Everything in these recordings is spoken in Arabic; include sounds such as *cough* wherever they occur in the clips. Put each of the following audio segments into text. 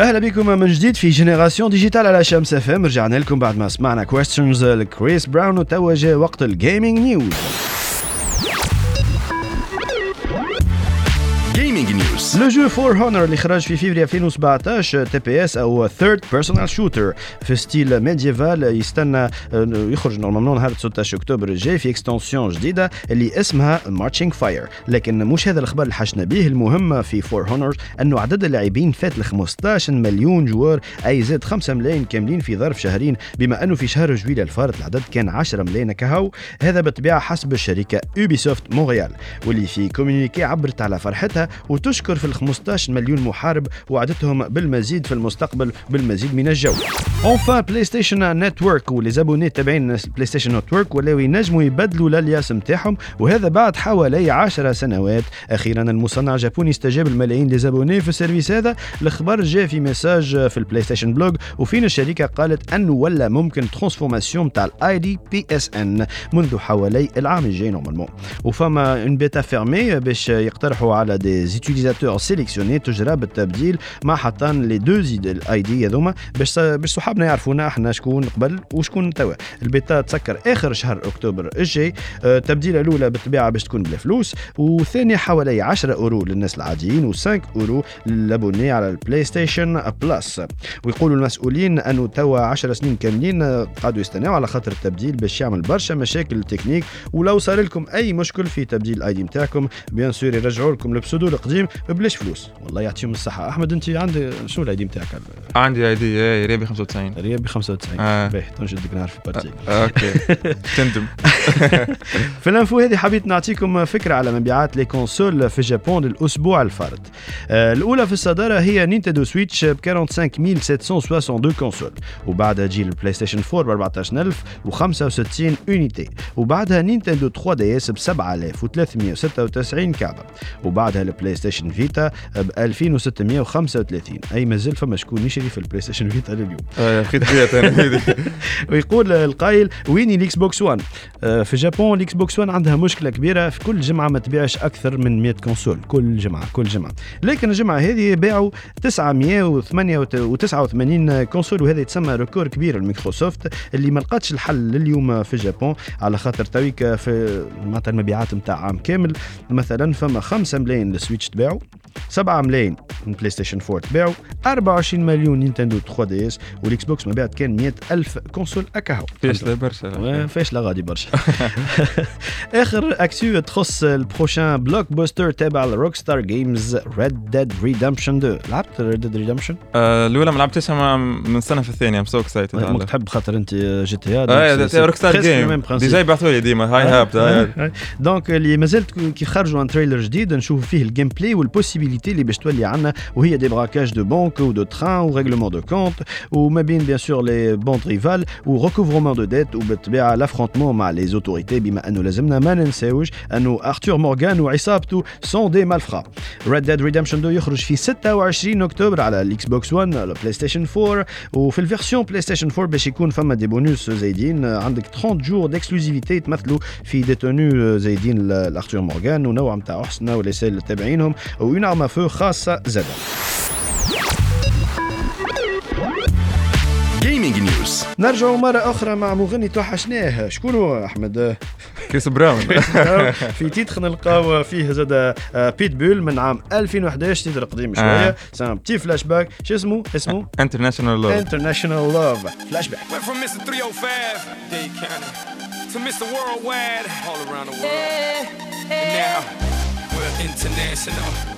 أهلا بكم من جديد في Génération Digitale على شمس FM. رجعنا لكم بعد ما سمعنا Questions ل Chris Brown وتوجه وقت ال gaming news le jeu For Honor اللي خرج في فيفري 2017 TPS أو third personal shooter في style médiéval يستنى يخرج normalement نهار 16 اكتوبر الجاي في extension جديده اللي اسمها Marching Fire لكن مش هذا الخبر اللي حشنا به المهم في For Honor انه عدد اللاعبين فات ل 15 مليون joueurs اي زاد 5 ملايين كاملين في ظرف شهرين بما انه في شهر جويلية الفارط العدد كان 10 ملايين كهو هذا بالطبيعه حسب الشركة Ubisoft Montréal واللي في communiqué عبرت على فرحتها وتشكر في ال 15 مليون محارب وعدتهم بالمزيد في المستقبل بالمزيد من ال jeu. Enfin PlayStation Network و les abonnés تابعين PlayStation Network ولاو ينجموا يبدلوا ال alias نتاعهم وهذا بعد حوالي 10 سنوات. أخيرا المصنع الجابوني استجاب لملايين des abonnés في ال service هذا. الخبر جاء في message في ال PlayStation Blog وفين الشركة قالت انه ولا ممكن transformation تاع ال ID PSN منذ حوالي العام الجاي normalement وفما une bêta fermée باش يقترحوا على des utilisateurs sélectionnés تجرى بالتبديل مع حطان les deux ال ID هذوما باش باش صحابنا يعرفونا إحنا شكون قبل وشكون توا. البيتا تسكر آخر شهر أكتوبر الجاي آه، التبديلة الأولى بالطبيعة باش تكون بلا فلوس والثانية حوالي 10 أورو للناس العاديين و5 euros لل abonnés على ال PlayStation Plus ويقولوا المسؤولين أنه توا 10 سنين كاملين قعدوا يستناو على خاطر التبديل باش يعمل برشا مشاكل techniques ولو صار لكم أي مشكل في تبديل ال ID نتاعكم bien sûr يرجعوا لكم ال pseudo القديم. ببلاش فلوس. والله يعطيهم الصحة. أحمد أنت عندك شنو ال ID نتاعك عندي ID ريبي 95 ريال ب 95 آه. باهي تنجدك نعرف البارتي OK. *laughs* تندم. *laughs* في ال info هذه حبيت نعطيكم فكرة على مبيعات les consoles في اليابان للأسبوع الفارط آه، الأولى في الصدارة هي Nintendo Switch ب 45762 console. وبعدها تجي ال PlayStation 4 ب 14065 unités وبعدها Nintendo 3DS ب 7396 كعبة. وبعدها ال PlayStation Vita ب 2635 أي مازال فما شكون يشري في ال PlayStation Vita لليوم آه، ويقول القائل ويني ال Xbox One آه، في اليابان ال Xbox One عندها مشكلة كبيرة. في كل جمعة ما تبيعش أكثر من 100 console. كل جمعة كل جمعة. لكن الجمعة هذه باعوا 989 console وهذا يتسمى record كبير لميكروسوفت اللي ما لقاتش الحل لليوم في اليابان على خاطر تويك في معناتها المبيعات نتاع عام كامل مثلا فما 5 ملايين لل Switch تباعوا. 7 ملايين من PlayStation 4 تباعوا 24 مليون Nintendo 3DS وال Xbox مبيعات كان 100 ألف console أكاهو. فاشله برشا. فاشله غادي برشا. *laughs* آخر actu تخص ال prochain blockbuster تابع ل Rockstar Games Red Dead Redemption 2 لعبت Red Dead Redemption الأولى ما لعبتهاش من سنة في الثانية I'm so excited ممكن تحب خاطر أنت GTA Rockstar Games déjà يبعثوا لي ديما high hype donc اللي مازالت كي خرجوا un trailer جديد نشوفوا فيه ال gameplay وال possibilités اللي باش تولي عندنا وهي des braquages de banque و de train و règlements de compte وما بين bien sûr les bandes rivales و recouvrement de dettes وبالطبيعه l'affrontement مع les autorités بما انه لازمنا ما ننساوش انه Arthur Morgan وعصابته sont des malfrats Red Dead Redemption 2 يخرج في 26 اكتوبر على ال Xbox One ال PlayStation 4 وفي ال version PlayStation 4 باش يكون فما des bonus زايدين عندك 30 jours d'exclusivité يتمثلوا في des tenues زايدين ل Arthur Morgan ونوع نتاع احسنه و les selles اللي تابعينهم وين ارما فو خاصه زاده gaming news نرجع مرة أخرى مع مغني توحشناه شكون هو أحمد؟ Chris Brown *laughs* في titre نلقاو فيه زاد بيت بول من عام 2011 titre قديم شوية آه. C'est un petit flashback شو اسمه؟ اسمه انترناشونال لوف انترناشونال لوف فلاش باك Went from Mr. 305, Dade County, to Mr. Worldwide, all around the world. And now, we're international.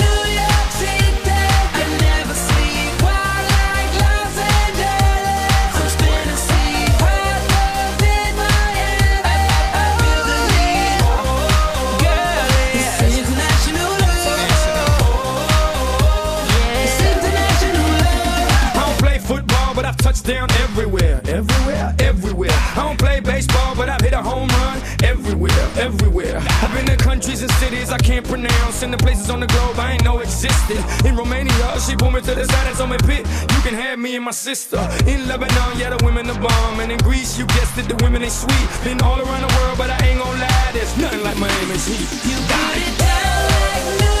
home run everywhere, everywhere. I've been to countries and cities I can't pronounce, and the places on the globe I ain't know existed. In Romania, she pulled me to the side and told me, Pit, you can have me and my sister. In Lebanon, yeah, the women are bomb. And in Greece, you guessed it, the women ain't sweet. Been all around the world, but I ain't gonna lie, there's nothing like Miami's heat. You got it down like New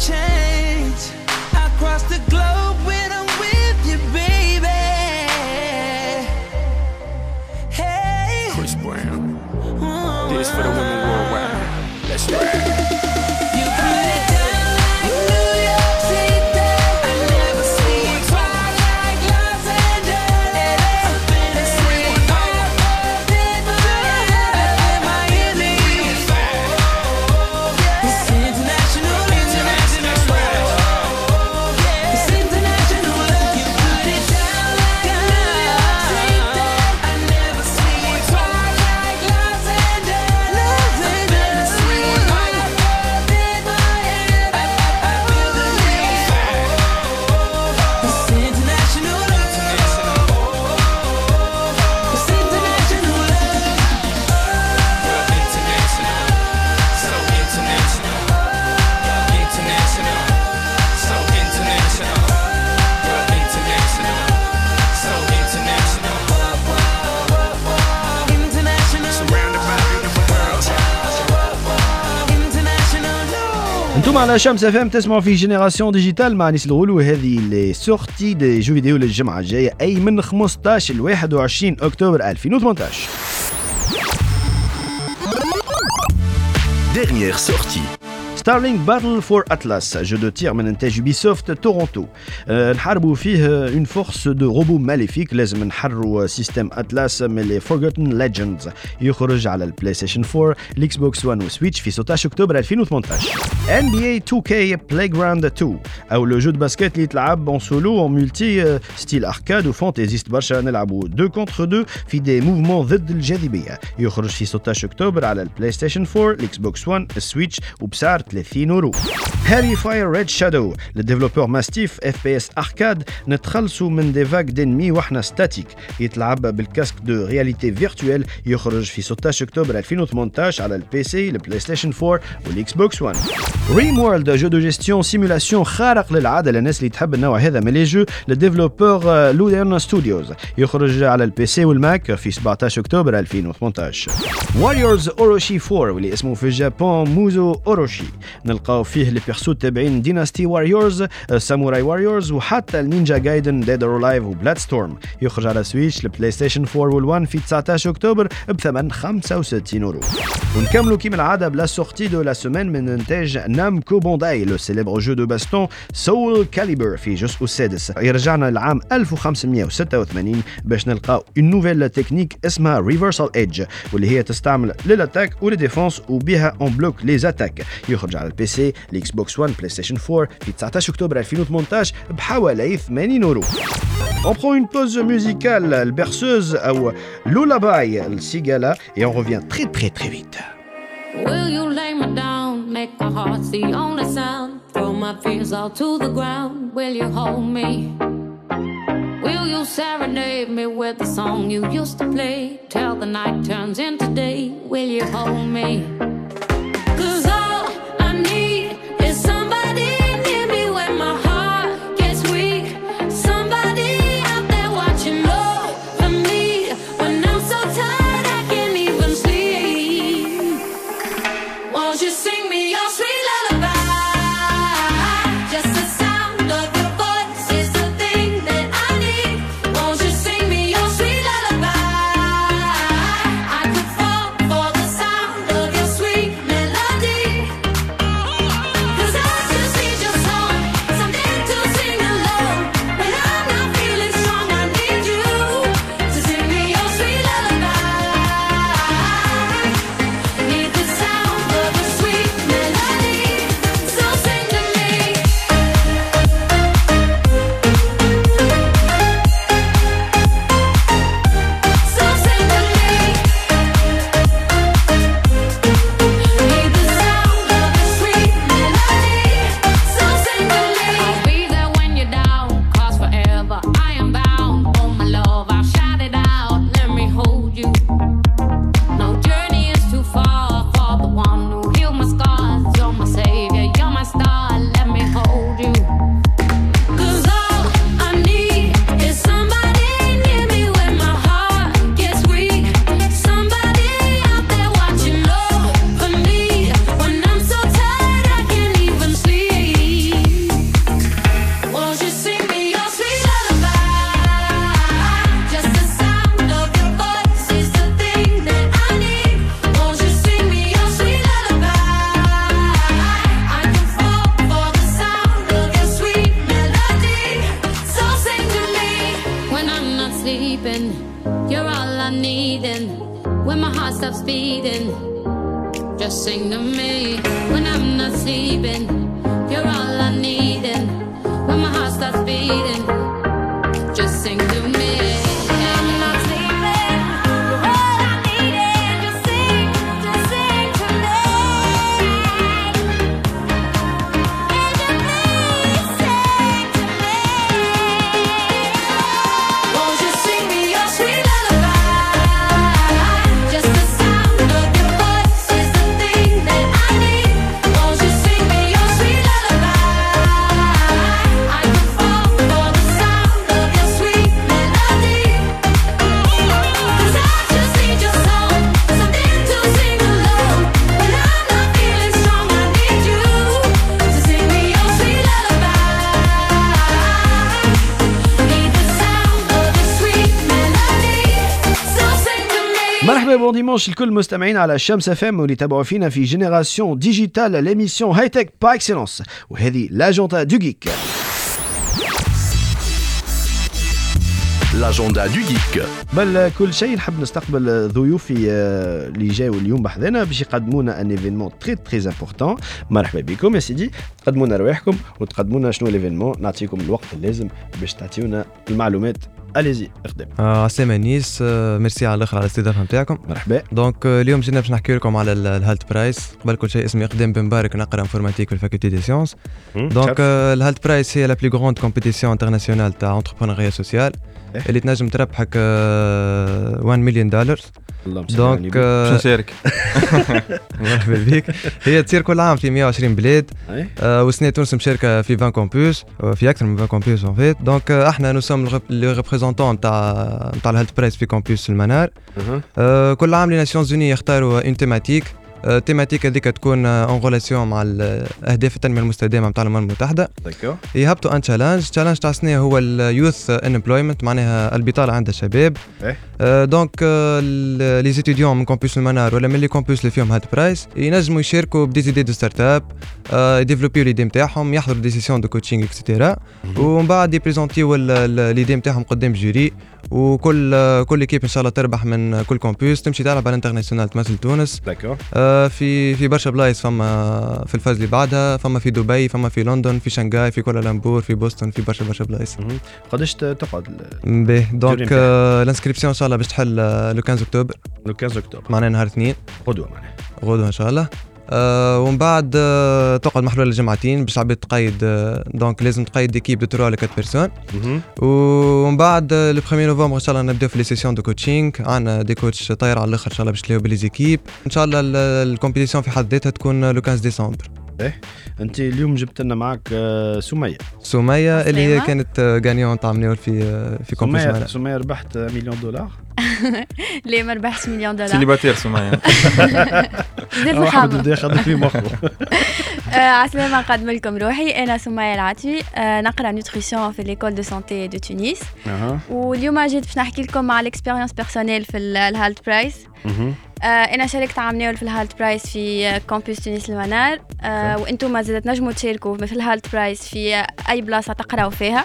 chance على شمس FM تسمعوا في Génération Digitale مع نيس الغول وهذه les sorties des jeux vidéo للجمعة الجاية أي من 15 ل 21 أكتوبر 2018 Dernière sortie. Starlink: Battle for Atlas jeu de tir من انتاج Ubisoft Toronto نحاربوا فيه une force de robots maléfiques لازم نحرروا système Atlas من les Forgotten Legends يخرج على ال PlayStation 4 ال Xbox One و Switch في 16 اكتوبر 2018 NBA 2K Playgrounds 2 أو le jeu de basket اللي يتلعب en solo en multi style arcade و fantaisiste برشا نلعبوا deux contre deux في des mouvements ضد الجاذبيه يخرج في 16 اكتوبر على ال PlayStation 4 ال Xbox One ال Switch وبسعر 30 euros Heavy Fire: Red Shadow لل développeur Mastiff FPS arcade نتخلصوا من des vagues d'ennemis وإحنا statiques. يتلعب بال casque de réalité virtuelle يخرج في 16 أكتوبر 2018 على ال PC ال PlayStation 4 وال Xbox One RimWorld jeu de gestion simulation خارق للعادة للناس اللي تحب النوع هذا من les jeux لل développeur Ludeon Studios. يخرج على ال PC وال Mac في 17 أكتوبر 2018 Warriors Orochi 4 واللي اسمه في اليابان Musou Orochi. نلقاو فيه les persos تابعين Dynasty Warriors Samurai Warriors وحتى ال Ninja Gaiden Dead or Alive و Bladestorm يخرج على Switch ال PlayStation 4 وال One في 19 أكتوبر بثمن 65 اورو ونكملوا كيما العادة ب la sortie de la semaine من إنتاج Namco Bandai le célèbre jeu de baston SoulCalibur في جزء السادس يرجعنا للعام 1586 باش نلقاو une nouvelle technique اسمها Reversal Edge واللي هي تستعمل لل attaque ولل défense وبها on bloque les attaques يخرج على البي سي الاكس بوكس 1 بلاي ستيشن 4 في 19 اكتوبر 2018 بحوالي 80 اورو On prend une pause musicale, le berceuse ou lullaby, le cigala, et on revient très très très vite. Will you lay me down? Make my heart the only sound. Throw my fears all to the ground. Will you hold me? Will you serenade me with the song you used to play? Till the night turns into day. Will you hold me? dimanche الكل مستمعين على الشمس اف ام واللي تابعوا فينا في Génération Digitale l'émission high-tech par excellence وهذه l'agenda du geek L'agenda du geek. قبل كل شيء نحب نستقبل ضيوفي اللي جاوا اليوم بحذنا باش يقدموا لنا un événement très très important مرحبا بكم يا سيدي تقدموا لنا رواحكم وتقدموا لنا شنو l'événement نعطيكم الوقت اللازم باش تعطيونا المعلومات اليزي اخدم آه، عسلامة نيس آه، ميرسي على الآخر على الاستضافه نتاعكم مرحبا donc آه، اليوم جينا باش نحكي لكم على ال- ال Hult Prize قبل كل شيء اسمي اقدام بن مبارك نقرا informatique في ال faculté des sciences donc آه، ال Hult Prize هي la plus grande compétition internationale تاع entrepreneuriat social. اللي تنجم تربحك آه، 1 مليون دولار donc باش نشارك مرحبا بك هي تصير كل عام في 120 بلاد وسنة تونس مشاركة في 20 campus آه، في أكثر من 20 campus en fait donc إحنا nous sommes les représentants نتاع نتاع ال Hult Prize في campus المنار. آه، كل عام les Nations Unies يختاروا une thématique ال thématique هذيك تكون en relation مع ال- أهداف التنمية المستدامة نتاع الأمم المتحدة. d'accord يهبطوا un challenge challenge تاع السنة هو ال youth unemployment معناها البطاله عند الشباب. إيه. آه، donc les étudiants من campus المنار ولا من les campus اللي فيهم Hult Prize ينجموا يشاركوا ب des idées de start-up يديفلوبيو l'idée نتاعهم يحضروا des sessions de coaching et cetera ومن بعد يبريزونتيو l'idée نتاعهم قدام jury وكل كل équipe إن شاء الله تربح من كل campus تمشي تلعب على ال international تمثل تونس. d'accord آه، في في برشا بلايص فما في ال phase اللي بعدها فما في دبي فما في لندن في شنغاي في كوالالمبور في بوسطن في برشا برشا بلايص. قداش تقعد؟ باهي donc. آه، ال inscription إن شاء الله باش تحل le 15 octobre le 15 اكتوبر معناها نهار اثنين. غدوة معناها. غدوة إن شاء الله. ومن بعد آه تقعد محلول لجمعتين باش العباد تقيد آه donc لازم تقيد d'équipes de 3 ل 4 personnes. ومن بعد آه، le 1 نوفمبر إن شاء الله نبداو في les sessions de coaching عندنا des coachs طاير على الآخر إن شاء الله باش تلاقيو ب les équipes إن شاء الله ال- ال compétition في حد ذاتها تكون le 15 ديسمبر أنت اليوم جبت لنا معك آه، سمية. سمية اللي هي. كانت gagnante تاع عام نيول في آه، في سمية compétition سمية ربحت مليون دولار. ليه ما ربحش مليون دولار célibataire سمية زدت واحد ياخذ في مخه. *laughs* آه، عسلامة نقدم لكم روحي. أنا سمية العتوي آه، نقرأ nutrition في l'école de santé de تونس واليوم جيت باش نحكي لكم على ال expérience personnelle في ال- ال Hult Prize. آه، إنا شاركت عام نيول في ال Hult Prize في آه، campus تونس المنار. آه، وإنتم زادت نجموا تشاركوا في ال Hult Prize في آه، أي بلاصة تقراوا فيها.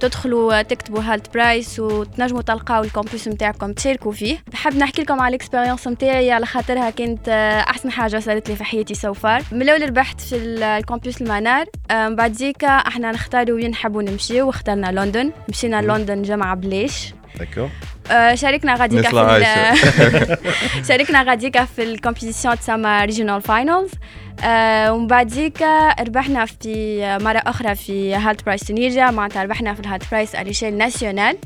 تدخلوا آه، تكتبوا Hult Prize وتنجموا تلقاو ال campus نتاعكم تشاركوا فيه. نحب نحكي لكم على ال expérience نتاعي على خاطرها كانت آه، أحسن حاجة صارت لي في حياتي so far من الأول ربحت في ال- ال campus المنار. آه، من بعد زيكا إحنا نختاروا وين نحبوا نمشيو. واخترنا لندن. مشينا لندن جمعة بلاش d'accord آه، شاركنا غاديكا في شاركنا غاديكا في ال compétition تسمى regional finals ومن بعد زيكا ربحنا في مرة أخرى في Hult Prize Tunisia معناتها ربحنا في ال Hult Prize à l'échelle nationale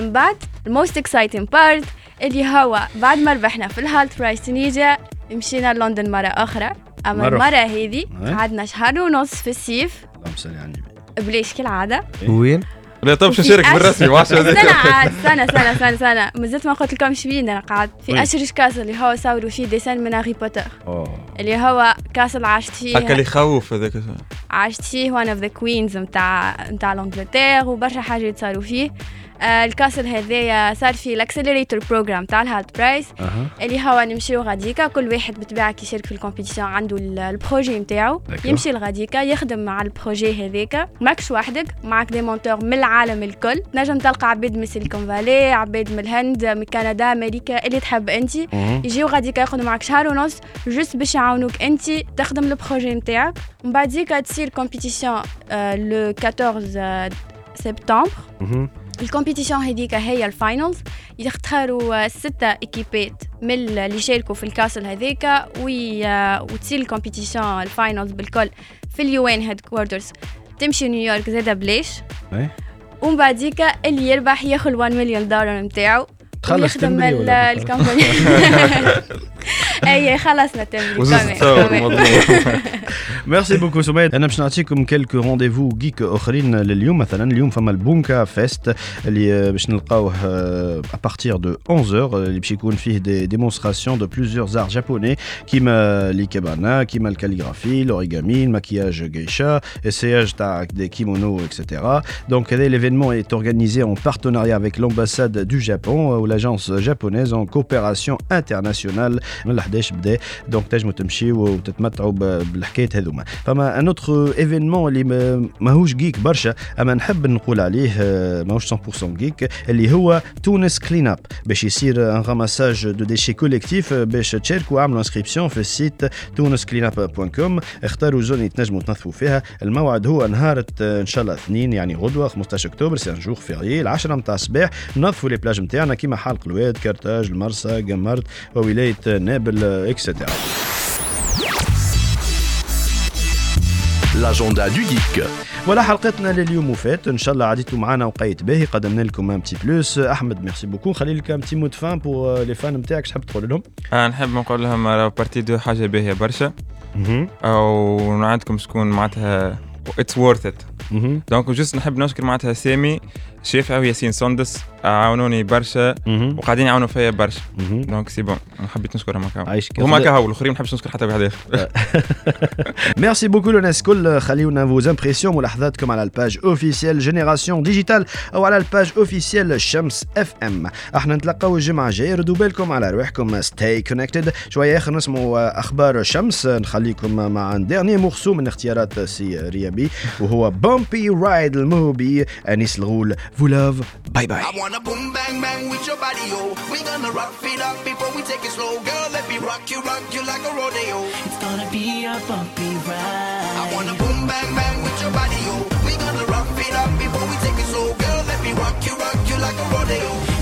من بعد ال most exciting part اللي هو بعد ما ربحنا في ال Hult Prize Tunisia مشينا لندن مرة أخرى. أما مرة. المرة هذه. قعدنا شهر ونص في الصيف. اللهم صل على النبي. بلاش كالعادة. وين؟ لا طب نشارك أش- بالرسمي؟ ما عادش هذاك. استنى عاد استنى استنى استنى استنى. مازلت ما قلت لكمش وين أنا قاعد. في؟ Ashridge Castle اللي هو صوروا فيه des scènes من Harry Potter. اللي هو castle عشت هكا اللي فيه يخوف هذاك. عشت فيه one of the queens نتاع نتاع l'Angleterre وبرشا حاجات صاروا فيه. ال castle هذايا صار في ال accelerator program تاع ال Hult Prize. أها. اللي هو نمشيو غاديكا كل واحد بالطبيعه كي يشارك في ال compétition عنده ال- ال projet نتاعو. يمشي لغاديكا يخدم مع ال projet هذاك ماكش وحدك معك des mentors من العالم الكل. نجم تلقى عباد من Silicon Valley عباد من الهند من كندا أمريكا اللي تحب أنت. يجيو غاديكا ياخذوا معك شهر ونص juste باش يعاونوك أنت تخدم ال projet نتاعك. ومن بعد تصير compétition le 14 سبتمبر. ال competition هذيك هي ال finals. يختاروا ستة ايكيبات من اللي يشاركوا في ال castle هذيك. وتصير ال competition ال finals بالكل في ال UN headquarters تمشي نيويورك زادا بلاش. أي. ومن بعديك اللي يربح ياخذ 1 مليون دولار نتاعو. تخلص؟ الكومباني. *laughs* *laughs* اي خلصنا تمري وزوز كمان- تصور كمان. مضمون *laughs* ميرسي بوكو سميد انا باش نعطيكم كلكو رونديفو جيك اخرين لليوم مثلا اليوم فما البونكا فيست اللي باش نلقاوه ابارتير دو 11 اللي باش يكون فيه دي ديمونستراسيون دو بلوزيور زار جابوني كيما ليكابانا كيما الكاليغرافي الاوريغامي الماكياج جيشا essayage تاع دي كيمونو etc. Donc l'événement est organisé en partenariat avec l'ambassade du Japon ou l'agence japonaise en coopération internationale من ال 11 بدا donc تنجموا تمشيو وتتمتعوا بالحكايات هذوما. فما un autre événement اللي ما- ماهوش geek برشا أما نحب نقول عليه آه، ماهوش 100% geek اللي هو تونس Clean Up باش يصير un ramassage de déchets collectif باش تشاركوا اعملوا inscription في ال site تونس Clean Up point com اختاروا zone اللي تنجموا تنظفوا فيها. الموعد هو نهار إن شاء الله اثنين يعني غدوة 15 أكتوبر c'est un jour férié العشرة نتاع الصباح. نظفوا les plages نتاعنا كيما حال قلواد كرتاج المرسى قمرت وولاية نابل et cetera L'agenda du geek. ولا حلقتنا لليوم وفات ان شاء الله عديتوا معنا وقيت باهي قدمنا لكم un petit plus احمد merci beaucoup خلي لك un petit mot de fin pour les fans نتاعك تحب تقول لهم آه، نحب نقول لهم راهو partie de حاجة باهيه برشا أو عندكم شكون معناتها it's worth it. donc juste نحب نشكر معناتها سامي شافعي وياسين سندس عاونوني برشا. وقاعدين يعاونوا فيا برشا. donc c'est bon أنا حبيت نشكرهم هكا هما كهو الآخرين ما نحبش نشكر حتى واحد آخر. merci beaucoup للناس الكل خليونا vos impressions ملاحظاتكم على ال page officielle Génération Digitale أو على ال page officielle شمس FM إحنا نتلقاو الجمعه الجايه ردوا بالكم على رواحكم stay connected شوية اخر نسمعوا أخبار شمس نخليكم مع dernier morceau من اختيارات سي ريابي وهو بومبي رايد الموبي انيس الغول Vous love. Bye bye. Boom bang bang gonna rock it up before we take it slow. Girl, let me rock you, rock you like a rodeo. It's gonna be a bumpy boom bang bang gonna rock it up let me rock you, rock you like a rodeo.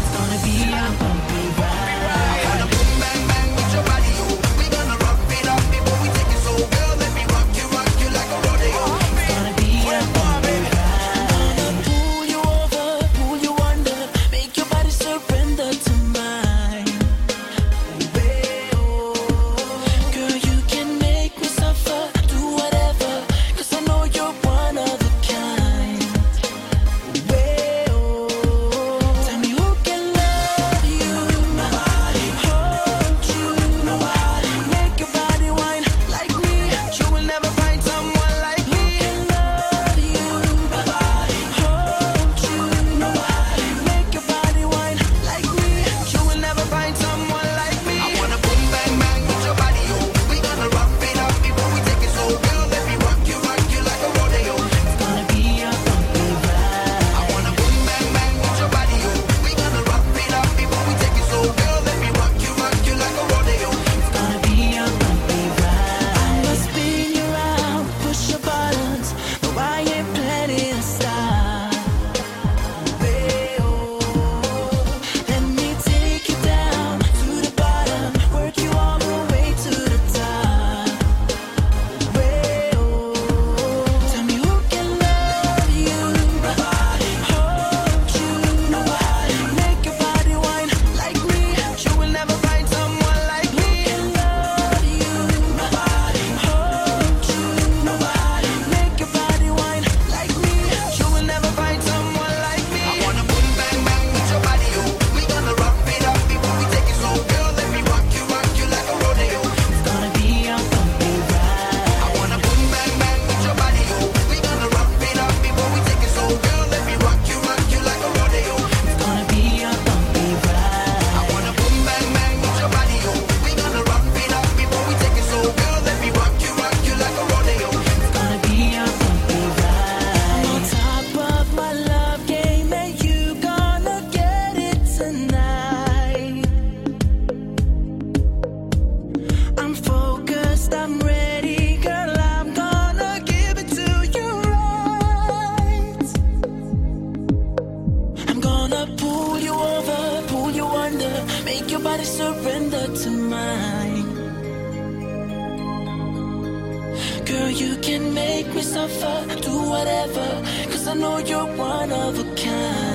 Can